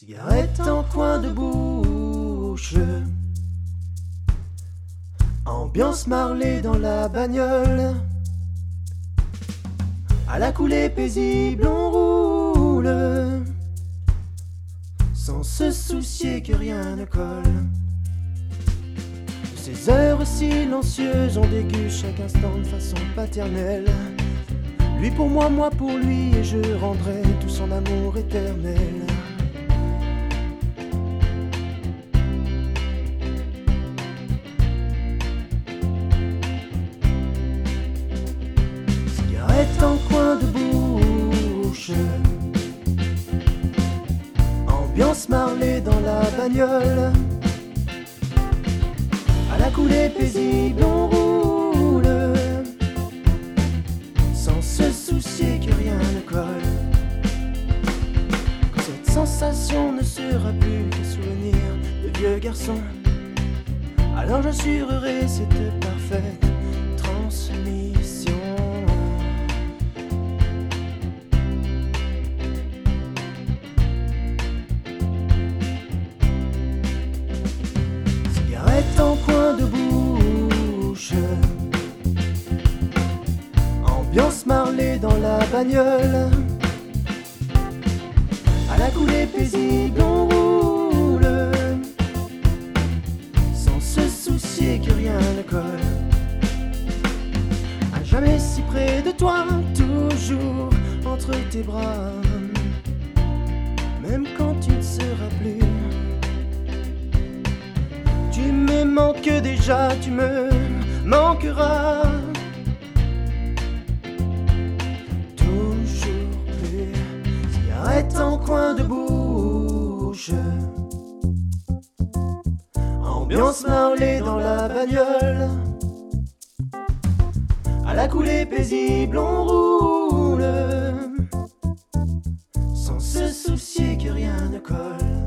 Cigarette en coin de bouche. Ambiance marlée dans la bagnole. À la coulée paisible, on roule. Sans se soucier que rien ne colle. Ces heures silencieuses, on déguste chaque instant de façon paternelle. Lui pour moi, moi pour lui, et je rendrai tout son amour éternel. Ambiance marlée dans la bagnole. À la coulée paisible, on roule. Sans se soucier que rien ne colle. Cette sensation ne sera plus qu'un souvenir de vieux garçon. Alors j'assurerai cette parfaite transmission. En coin de bouche. Ambiance marlée dans la bagnole. À la coulée paisible, on roule. Sans se soucier que rien ne colle. À jamais si près de toi, toujours entre tes bras. Manques déjà, tu me manqueras. Toujours plus. Cigarette en coin de bouche. Ambiance marlée dans la bagnole. À la coulée paisible, on roule. Sans se soucier que rien ne colle.